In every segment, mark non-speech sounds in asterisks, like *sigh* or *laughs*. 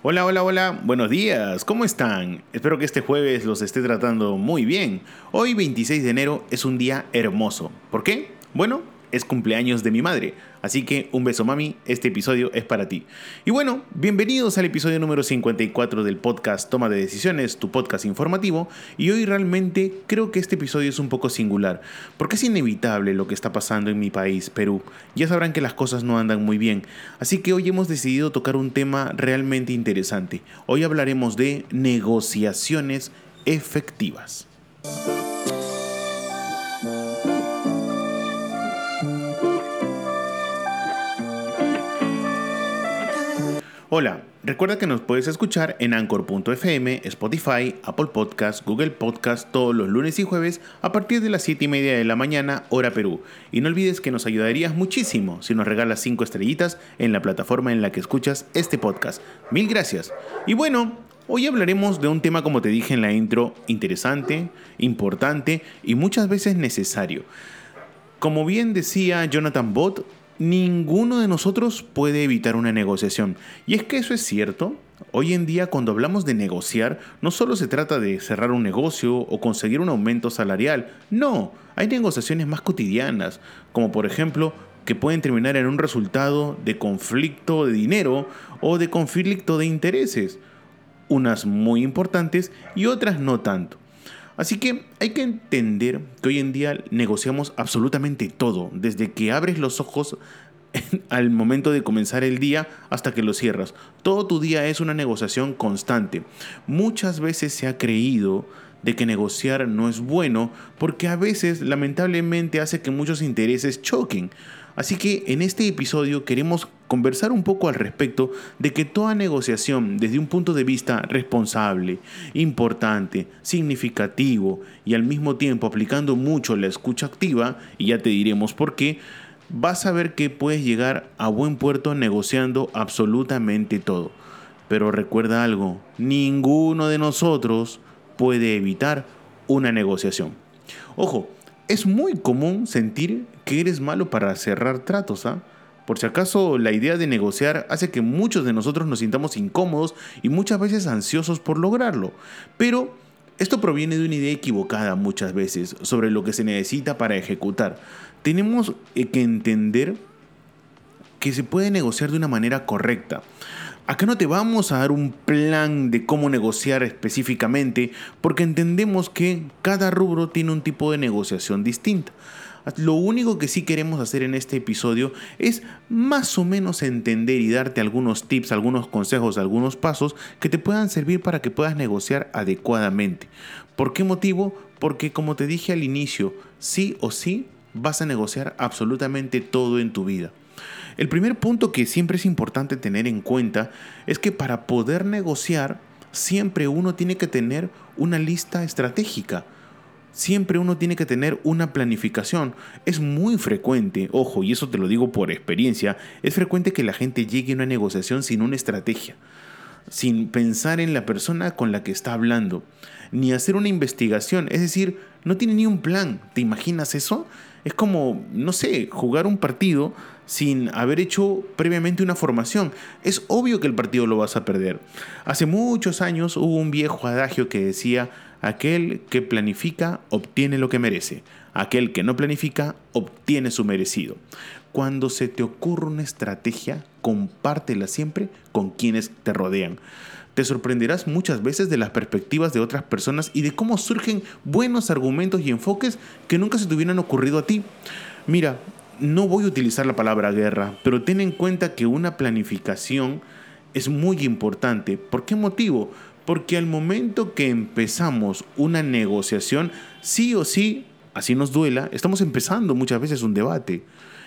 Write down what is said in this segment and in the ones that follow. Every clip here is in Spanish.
Hola, hola, hola, buenos días, ¿cómo están? Espero que este jueves los esté tratando muy bien. Hoy 26 de enero es un día hermoso. ¿Por qué? Bueno, es cumpleaños de mi madre. Así que un beso mami, este episodio es para ti. Y bueno, bienvenidos al episodio número 54 del podcast Toma de Decisiones, tu podcast informativo. Y hoy realmente creo que este episodio es un poco singular, porque es inevitable lo que está pasando en mi país, Perú. Ya sabrán que las cosas no andan muy bien. Así que hoy hemos decidido tocar un tema realmente interesante. Hoy hablaremos de negociaciones efectivas. Hola, recuerda que nos puedes escuchar en anchor.fm, Spotify, Apple Podcast, Google Podcast todos los lunes y jueves a partir de las 7 y media de la mañana, hora Perú. Y no olvides que nos ayudarías muchísimo si nos regalas 5 estrellitas en la plataforma en la que escuchas este podcast. Mil gracias. Y bueno, Hoy hablaremos de un tema, como te dije en la intro, interesante, importante y muchas veces necesario. Como bien decía Jonathan Bott, ninguno de nosotros puede evitar una negociación. Y es que eso es cierto. Hoy en día cuando hablamos de negociar, no solo se trata de cerrar un negocio o conseguir un aumento salarial, no, hay negociaciones más cotidianas, como por ejemplo que pueden terminar en un resultado de conflicto de dinero o de conflicto de intereses, unas muy importantes y otras no tanto. Así que hay que entender que hoy en día negociamos absolutamente todo, desde que abres los ojos *laughs* al momento de comenzar el día hasta que lo cierras. Todo tu día es una negociación constante. Muchas veces se ha creído de que negociar no es bueno porque a veces lamentablemente hace que muchos intereses choquen. Así que en este episodio queremos conversar un poco al respecto de que toda negociación desde un punto de vista responsable, importante, significativo y al mismo tiempo aplicando mucho la escucha activa, y ya te diremos por qué, vas a ver que puedes llegar a buen puerto negociando absolutamente todo. Pero recuerda algo, ninguno de nosotros puede evitar una negociación. Ojo, es muy común sentir que eres malo para cerrar tratos, ¿ah? Por si acaso la idea de negociar hace que muchos de nosotros nos sintamos incómodos y muchas veces ansiosos por lograrlo. Pero esto proviene de una idea equivocada muchas veces sobre lo que se necesita para ejecutar. Tenemos eh, que entender que se puede negociar de una manera correcta. Acá no te vamos a dar un plan de cómo negociar específicamente, porque entendemos que cada rubro tiene un tipo de negociación distinta. Lo único que sí queremos hacer en este episodio es más o menos entender y darte algunos tips, algunos consejos, algunos pasos que te puedan servir para que puedas negociar adecuadamente. ¿Por qué motivo? Porque como te dije al inicio, sí o sí vas a negociar absolutamente todo en tu vida. El primer punto que siempre es importante tener en cuenta es que para poder negociar, siempre uno tiene que tener una lista estratégica. Siempre uno tiene que tener una planificación. Es muy frecuente, ojo, y eso te lo digo por experiencia, es frecuente que la gente llegue a una negociación sin una estrategia, sin pensar en la persona con la que está hablando, ni hacer una investigación. Es decir, no tiene ni un plan. ¿Te imaginas eso? Es como, no sé, jugar un partido sin haber hecho previamente una formación. Es obvio que el partido lo vas a perder. Hace muchos años hubo un viejo adagio que decía, aquel que planifica obtiene lo que merece, aquel que no planifica obtiene su merecido. Cuando se te ocurre una estrategia, compártela siempre con quienes te rodean. Te sorprenderás muchas veces de las perspectivas de otras personas y de cómo surgen buenos argumentos y enfoques que nunca se te hubieran ocurrido a ti. Mira, no voy a utilizar la palabra guerra, pero ten en cuenta que una planificación es muy importante. ¿Por qué motivo? Porque al momento que empezamos una negociación, sí o sí, así nos duela, estamos empezando muchas veces un debate.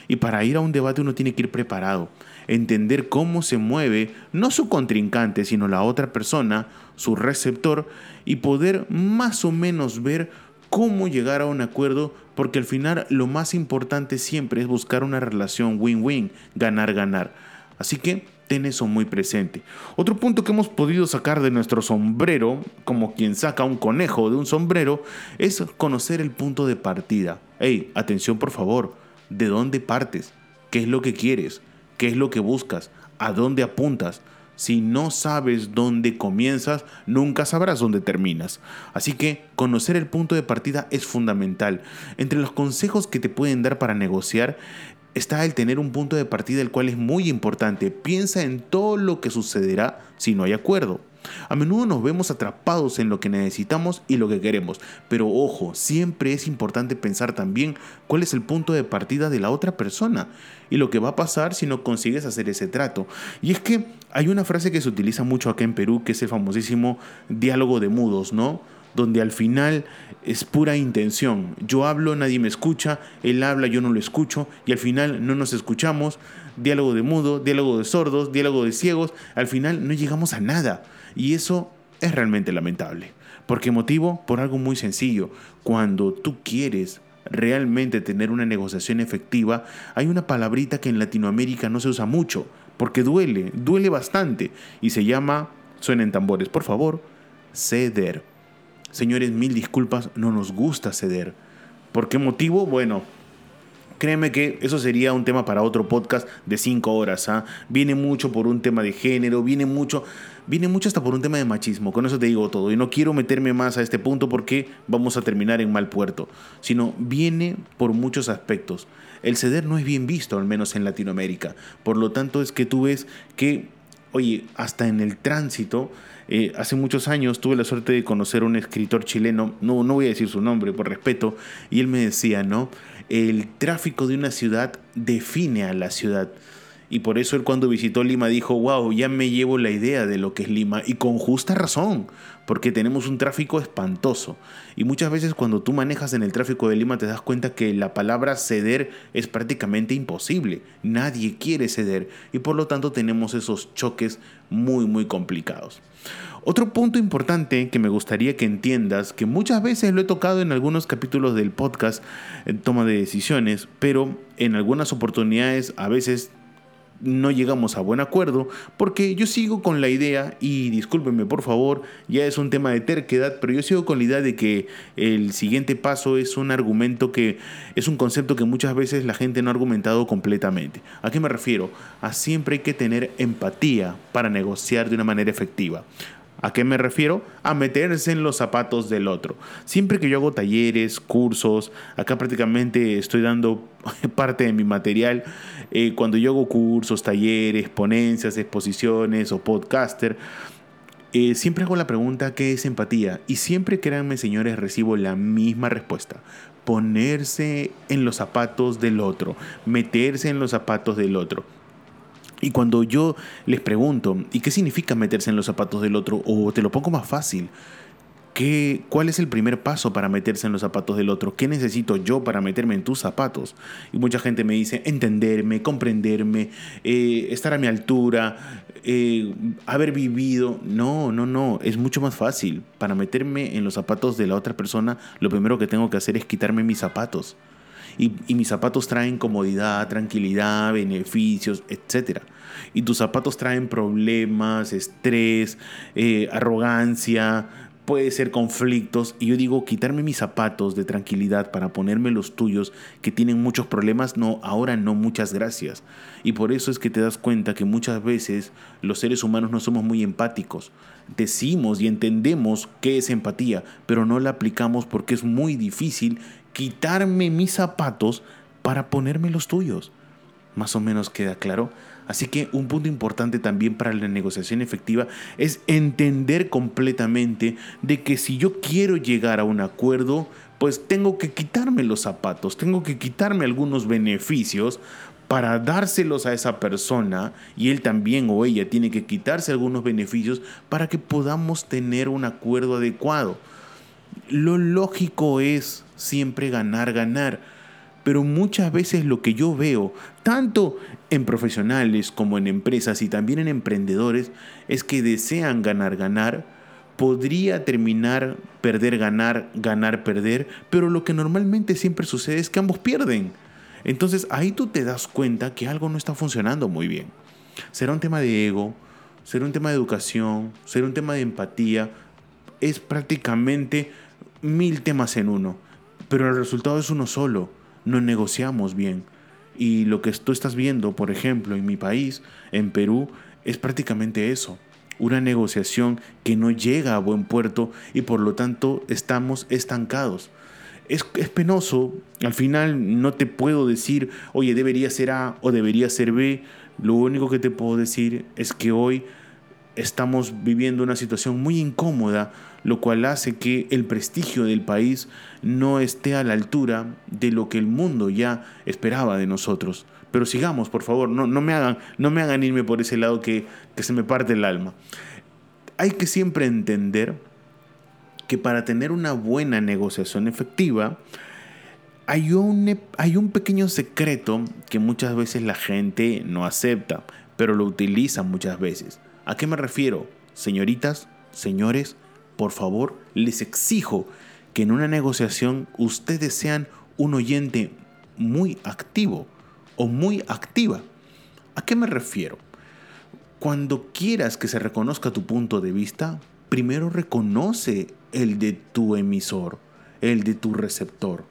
Y para ir a un debate uno tiene que ir preparado. entender cómo se mueve no su contrincante, sino la otra persona, su receptor, y poder más o menos ver cómo llegar a un acuerdo, porque al final lo más importante siempre es buscar una relación win-win, ganar-ganar. Así que ten eso muy presente. Otro punto que hemos podido sacar de nuestro sombrero, como quien saca un conejo de un sombrero, es conocer el punto de partida. Hey, atención por favor, ¿de dónde partes? ¿Qué es lo que quieres? ¿Qué es lo que buscas? ¿A dónde apuntas? Si no sabes dónde comienzas, nunca sabrás dónde terminas. Así que conocer el punto de partida es fundamental. Entre los consejos que te pueden dar para negociar está el tener un punto de partida el cual es muy importante. Piensa en todo lo que sucederá si no hay acuerdo. A menudo nos vemos atrapados en lo que necesitamos y lo que queremos, pero ojo, siempre es importante pensar también cuál es el punto de partida de la otra persona y lo que va a pasar si no consigues hacer ese trato. Y es que hay una frase que se utiliza mucho acá en Perú, que es el famosísimo diálogo de mudos, ¿no? donde al final es pura intención. Yo hablo, nadie me escucha, él habla, yo no lo escucho, y al final no nos escuchamos. Diálogo de mudo, diálogo de sordos, diálogo de ciegos, al final no llegamos a nada. Y eso es realmente lamentable. ¿Por qué motivo? Por algo muy sencillo. Cuando tú quieres realmente tener una negociación efectiva, hay una palabrita que en Latinoamérica no se usa mucho, porque duele, duele bastante, y se llama, suenen tambores, por favor, ceder. Señores, mil disculpas, no nos gusta ceder. ¿Por qué motivo? Bueno, Créeme que eso sería un tema para otro podcast de cinco horas. ¿ah? Viene mucho por un tema de género, viene mucho, viene mucho hasta por un tema de machismo. Con eso te digo todo. Y no quiero meterme más a este punto porque vamos a terminar en mal puerto. Sino viene por muchos aspectos. El ceder no es bien visto, al menos en Latinoamérica. Por lo tanto, es que tú ves que, oye, hasta en el tránsito eh, hace muchos años tuve la suerte de conocer a un escritor chileno, no, no voy a decir su nombre por respeto, y él me decía, ¿no? El tráfico de una ciudad define a la ciudad. Y por eso él cuando visitó Lima dijo, wow, ya me llevo la idea de lo que es Lima. Y con justa razón, porque tenemos un tráfico espantoso. Y muchas veces cuando tú manejas en el tráfico de Lima te das cuenta que la palabra ceder es prácticamente imposible. Nadie quiere ceder. Y por lo tanto tenemos esos choques muy, muy complicados. Otro punto importante que me gustaría que entiendas, que muchas veces lo he tocado en algunos capítulos del podcast, en toma de decisiones, pero en algunas oportunidades a veces no llegamos a buen acuerdo, porque yo sigo con la idea, y discúlpenme por favor, ya es un tema de terquedad, pero yo sigo con la idea de que el siguiente paso es un argumento que es un concepto que muchas veces la gente no ha argumentado completamente. ¿A qué me refiero? A siempre hay que tener empatía para negociar de una manera efectiva. ¿A qué me refiero? A meterse en los zapatos del otro. Siempre que yo hago talleres, cursos, acá prácticamente estoy dando *laughs* parte de mi material. Eh, cuando yo hago cursos, talleres, ponencias, exposiciones o podcaster, eh, siempre hago la pregunta ¿qué es empatía? Y siempre, créanme señores, recibo la misma respuesta. Ponerse en los zapatos del otro, meterse en los zapatos del otro. Y cuando yo les pregunto, ¿y qué significa meterse en los zapatos del otro? O te lo pongo más fácil. ¿Qué, ¿Cuál es el primer paso para meterse en los zapatos del otro? ¿Qué necesito yo para meterme en tus zapatos? Y mucha gente me dice entenderme, comprenderme, eh, estar a mi altura, eh, haber vivido. No, no, no, es mucho más fácil. Para meterme en los zapatos de la otra persona, lo primero que tengo que hacer es quitarme mis zapatos. Y, mis zapatos traen comodidad, tranquilidad, beneficios, etc. Y tus zapatos traen problemas, estrés, eh, arrogancia, puede ser conflictos. Y yo digo, quitarme mis zapatos de tranquilidad para ponerme los tuyos que tienen muchos problemas, no, ahora no, muchas gracias. Y por eso es que te das cuenta que muchas veces los seres humanos no somos muy empáticos. Decimos y entendemos qué es empatía, pero no la aplicamos porque es muy difícil quitarme mis zapatos para ponerme los tuyos. Más o menos queda claro. Así que un punto importante también para la negociación efectiva es entender completamente de que si yo quiero llegar a un acuerdo, pues tengo que quitarme los zapatos, tengo que quitarme algunos beneficios para dárselos a esa persona y él también o ella tiene que quitarse algunos beneficios para que podamos tener un acuerdo adecuado. Lo lógico es siempre ganar, ganar. Pero muchas veces lo que yo veo, tanto en profesionales como en empresas y también en emprendedores, es que desean ganar, ganar. Podría terminar perder, ganar, ganar, perder, pero lo que normalmente siempre sucede es que ambos pierden. Entonces ahí tú te das cuenta que algo no está funcionando muy bien. Será un tema de ego, será un tema de educación, será un tema de empatía. Es prácticamente mil temas en uno, pero el resultado es uno solo. No negociamos bien. Y lo que tú estás viendo, por ejemplo, en mi país, en Perú, es prácticamente eso. Una negociación que no llega a buen puerto y por lo tanto estamos estancados. Es, es, penoso, al final no te puedo decir, oye, debería ser A o debería ser B. Lo único que te puedo decir es que hoy estamos viviendo una situación muy incómoda, lo cual hace que el prestigio del país no esté a la altura de lo que el mundo ya esperaba de nosotros. Pero sigamos, por favor, no, no, me, hagan, no me hagan irme por ese lado que, que se me parte el alma. Hay que siempre entender que para tener una buena negociación efectiva, hay un, hay un pequeño secreto que muchas veces la gente no acepta, pero lo utiliza muchas veces. ¿A qué me refiero? Señoritas, señores, por favor, les exijo que en una negociación ustedes sean un oyente muy activo o muy activa. ¿A qué me refiero? Cuando quieras que se reconozca tu punto de vista, primero reconoce el de tu emisor, el de tu receptor.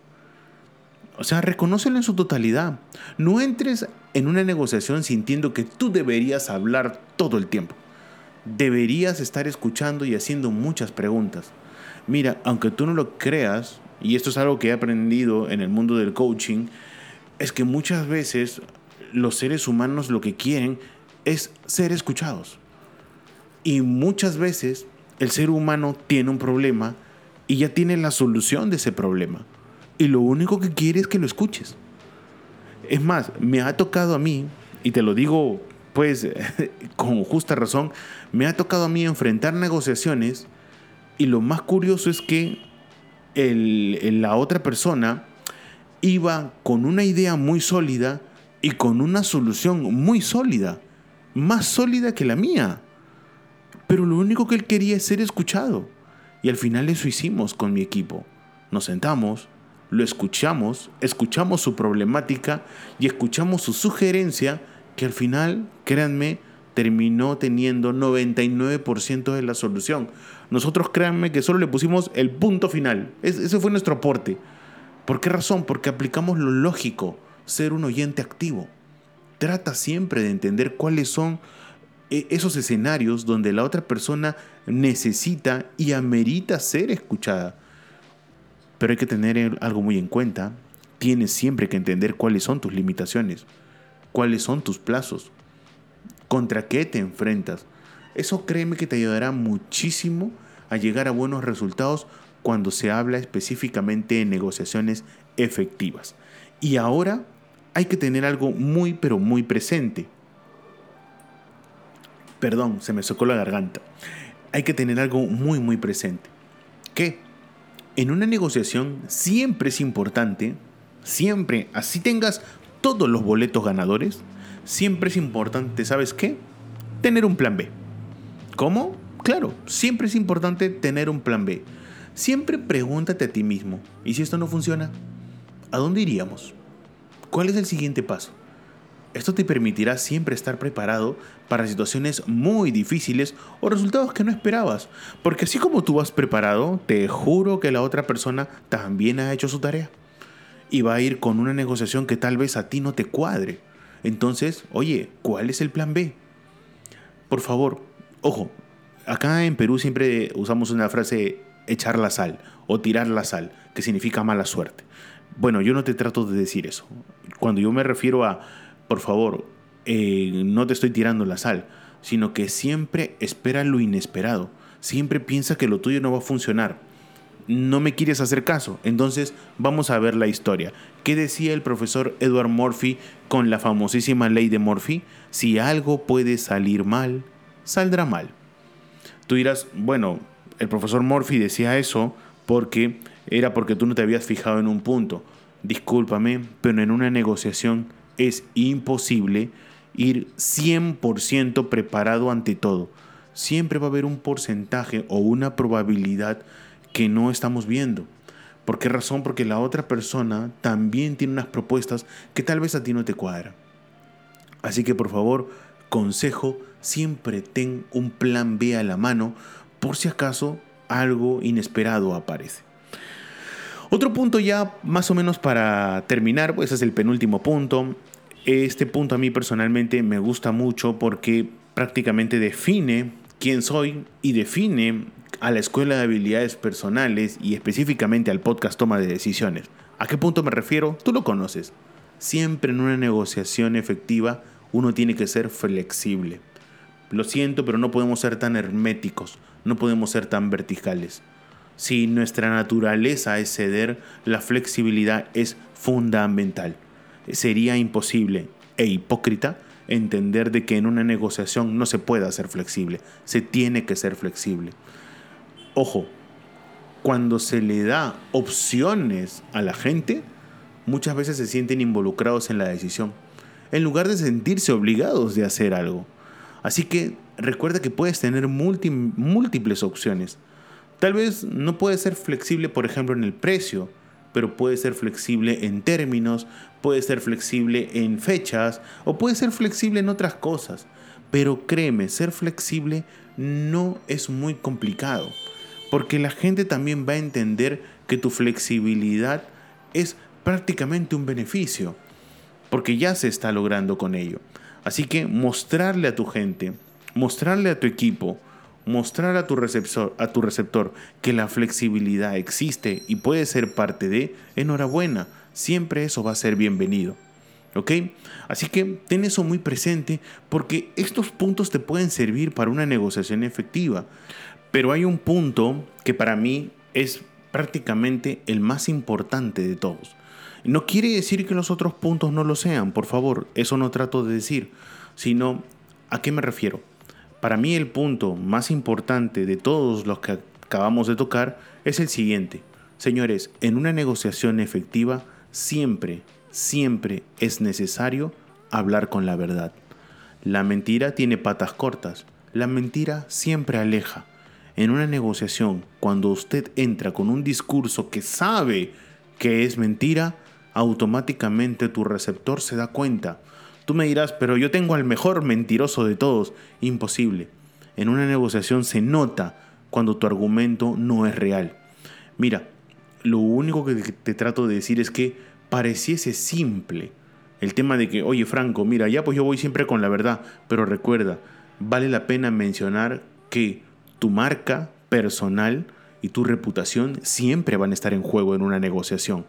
O sea, reconócelo en su totalidad. No entres en una negociación sintiendo que tú deberías hablar todo el tiempo. Deberías estar escuchando y haciendo muchas preguntas. Mira, aunque tú no lo creas, y esto es algo que he aprendido en el mundo del coaching, es que muchas veces los seres humanos lo que quieren es ser escuchados. Y muchas veces el ser humano tiene un problema y ya tiene la solución de ese problema y lo único que quiere es que lo escuches. Es más, me ha tocado a mí, y te lo digo pues *laughs* con justa razón, me ha tocado a mí enfrentar negociaciones y lo más curioso es que el, la otra persona iba con una idea muy sólida y con una solución muy sólida, más sólida que la mía. Pero lo único que él quería es ser escuchado. Y al final eso hicimos con mi equipo. Nos sentamos, lo escuchamos, escuchamos su problemática y escuchamos su sugerencia que al final, créanme, terminó teniendo 99% de la solución. Nosotros créanme que solo le pusimos el punto final. ese fue nuestro aporte. ¿Por qué razón? Porque aplicamos lo lógico, ser un oyente activo. Trata siempre de entender cuáles son eh, esos escenarios donde la otra persona necesita y amerita ser escuchada. Pero hay que tener algo muy en cuenta. Tienes siempre que entender cuáles son tus limitaciones, cuáles son tus plazos, contra qué te enfrentas. Eso créeme que te ayudará muchísimo a llegar a buenos resultados cuando se habla específicamente de negociaciones efectivas. Y ahora hay que tener algo muy pero muy presente. Perdón, se me socó la garganta. Hay que tener algo muy muy presente. ¿Qué? en una negociación siempre es importante, siempre, así tengas todos los boletos ganadores, siempre es importante, ¿sabes qué? Tener un plan B. ¿Cómo? Claro, siempre es importante tener un plan B. Siempre pregúntate a ti mismo, ¿y si esto no funciona? ¿A dónde iríamos? ¿Cuál es el siguiente paso? Esto te permitirá siempre estar preparado para situaciones muy difíciles o resultados que no esperabas. Porque así como tú vas preparado, te juro que la otra persona también ha hecho su tarea. Y va a ir con una negociación que tal vez a ti no te cuadre. Entonces, oye, ¿cuál es el plan B? Por favor, ojo, acá en Perú siempre usamos una frase echar la sal o tirar la sal, que significa mala suerte. Bueno, yo no te trato de decir eso. Cuando yo me refiero a por favor, eh, no te estoy tirando la sal, sino que siempre espera lo inesperado. Siempre piensa que lo tuyo no va a funcionar. No me quieres hacer caso. Entonces vamos a ver la historia. ¿Qué decía el profesor Edward Murphy con la famosísima ley de Murphy? Si algo puede salir mal, saldrá mal. Tú dirás, bueno, el profesor Murphy decía eso porque era porque tú no te habías fijado en un punto. discúlpame, pero en una negociación es imposible ir 100% preparado ante todo. Siempre va a haber un porcentaje o una probabilidad que no estamos viendo. ¿Por qué razón? Porque la otra persona también tiene unas propuestas que tal vez a ti no te cuadran. Así que por favor, consejo, siempre ten un plan B a la mano por si acaso algo inesperado aparece. Otro punto ya más o menos para terminar, pues es el penúltimo punto. Este punto a mí personalmente me gusta mucho porque prácticamente define quién soy y define a la escuela de habilidades personales y específicamente al podcast toma de decisiones. ¿A qué punto me refiero? Tú lo conoces. Siempre en una negociación efectiva uno tiene que ser flexible. Lo siento, pero no podemos ser tan herméticos, no podemos ser tan verticales. Si nuestra naturaleza es ceder, la flexibilidad es fundamental. Sería imposible e hipócrita entender de que en una negociación no se pueda ser flexible, se tiene que ser flexible. Ojo, cuando se le da opciones a la gente, muchas veces se sienten involucrados en la decisión, en lugar de sentirse obligados de hacer algo. Así que recuerda que puedes tener múltiples opciones. Tal vez no puede ser flexible, por ejemplo, en el precio, pero puede ser flexible en términos, puede ser flexible en fechas o puede ser flexible en otras cosas. Pero créeme, ser flexible no es muy complicado. Porque la gente también va a entender que tu flexibilidad es prácticamente un beneficio, porque ya se está logrando con ello. Así que mostrarle a tu gente, mostrarle a tu equipo, mostrar a tu receptor, a tu receptor que la flexibilidad existe y puede ser parte de, enhorabuena, siempre eso va a ser bienvenido. ¿Ok? Así que ten eso muy presente porque estos puntos te pueden servir para una negociación efectiva. Pero hay un punto que para mí es prácticamente el más importante de todos. No quiere decir que los otros puntos no lo sean, por favor, eso no trato de decir, sino ¿a qué me refiero? Para mí el punto más importante de todos los que acabamos de tocar es el siguiente. Señores, en una negociación efectiva siempre, siempre es necesario hablar con la verdad. La mentira tiene patas cortas, la mentira siempre aleja. En una negociación, cuando usted entra con un discurso que sabe que es mentira, automáticamente tu receptor se da cuenta. Tú me dirás, pero yo tengo al mejor mentiroso de todos. Imposible. En una negociación se nota cuando tu argumento no es real. Mira, lo único que te trato de decir es que pareciese simple el tema de que, oye Franco, mira, ya pues yo voy siempre con la verdad, pero recuerda, vale la pena mencionar que tu marca personal y tu reputación siempre van a estar en juego en una negociación.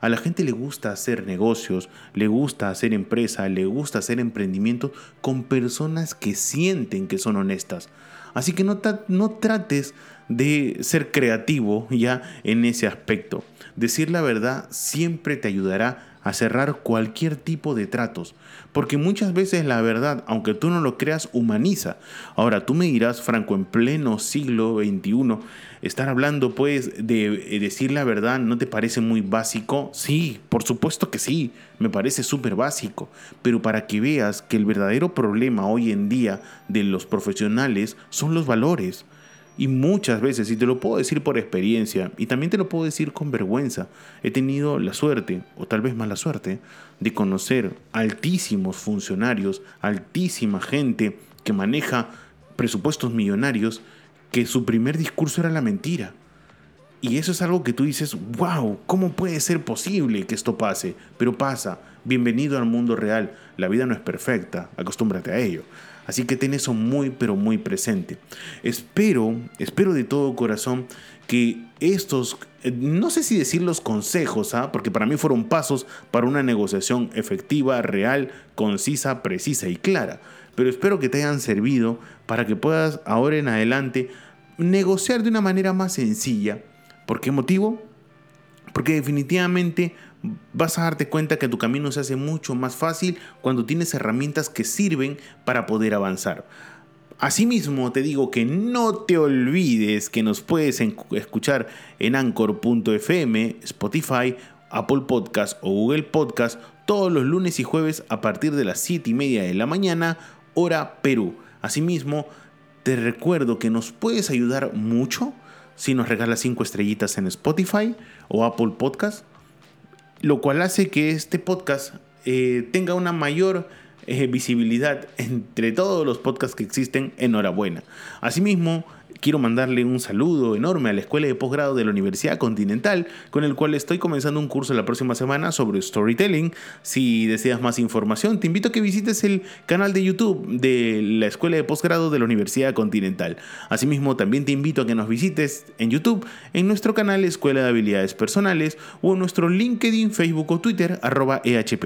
A la gente le gusta hacer negocios, le gusta hacer empresa, le gusta hacer emprendimiento con personas que sienten que son honestas. Así que no, no trates de ser creativo ya en ese aspecto. Decir la verdad siempre te ayudará a cerrar cualquier tipo de tratos. Porque muchas veces la verdad, aunque tú no lo creas, humaniza. Ahora, tú me dirás, Franco, en pleno siglo XXI, estar hablando pues de eh, decir la verdad, ¿no te parece muy básico? Sí, por supuesto que sí, me parece súper básico. Pero para que veas que el verdadero problema hoy en día de los profesionales son los valores. Y muchas veces, y te lo puedo decir por experiencia, y también te lo puedo decir con vergüenza, he tenido la suerte, o tal vez mala suerte, de conocer altísimos funcionarios, altísima gente que maneja presupuestos millonarios, que su primer discurso era la mentira. Y eso es algo que tú dices, wow, ¿cómo puede ser posible que esto pase? Pero pasa, bienvenido al mundo real, la vida no es perfecta, acostúmbrate a ello. Así que ten eso muy, pero muy presente. Espero, espero de todo corazón que estos, no sé si decir los consejos, ¿ah? porque para mí fueron pasos para una negociación efectiva, real, concisa, precisa y clara. Pero espero que te hayan servido para que puedas ahora en adelante negociar de una manera más sencilla. ¿Por qué motivo? Porque definitivamente vas a darte cuenta que tu camino se hace mucho más fácil cuando tienes herramientas que sirven para poder avanzar. Asimismo, te digo que no te olvides que nos puedes escuchar en anchor.fm, Spotify Apple Podcast o Google Podcast todos los lunes y jueves a partir de las 7 y media de la mañana, hora Perú. Asimismo, te recuerdo que nos puedes ayudar mucho si nos regalas 5 estrellitas en Spotify o Apple Podcast, lo cual hace que este podcast eh, tenga una mayor eh, visibilidad entre todos los podcasts que existen. Enhorabuena. Asimismo, quiero mandarle un saludo enorme a la Escuela de Posgrado de la Universidad Continental, con el cual estoy comenzando un curso la próxima semana sobre storytelling. Si deseas más información, te invito a que visites el canal de YouTube de la Escuela de Posgrado de la Universidad Continental. Asimismo, también te invito a que nos visites en YouTube, en nuestro canal Escuela de Habilidades Personales o en nuestro LinkedIn, Facebook o Twitter, arroba EHP.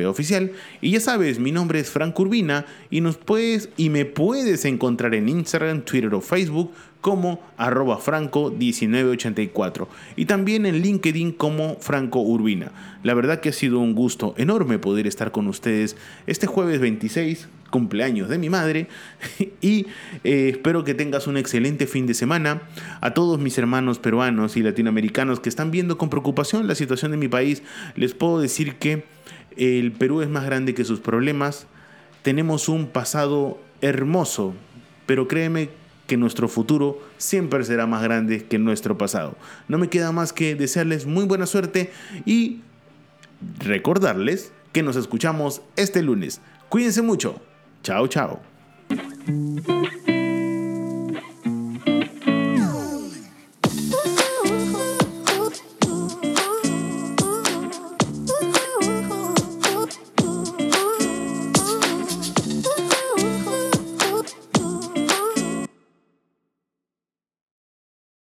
Y ya sabes, mi nombre es Frank Urbina y, nos puedes, y me puedes encontrar en Instagram, Twitter o Facebook como arroba franco1984 y también en LinkedIn como Franco Urbina. La verdad que ha sido un gusto enorme poder estar con ustedes este jueves 26, cumpleaños de mi madre, *laughs* y eh, espero que tengas un excelente fin de semana. A todos mis hermanos peruanos y latinoamericanos que están viendo con preocupación la situación de mi país, les puedo decir que el Perú es más grande que sus problemas, tenemos un pasado hermoso, pero créeme que nuestro futuro siempre será más grande que nuestro pasado. No me queda más que desearles muy buena suerte y recordarles que nos escuchamos este lunes. Cuídense mucho. Chao, chao.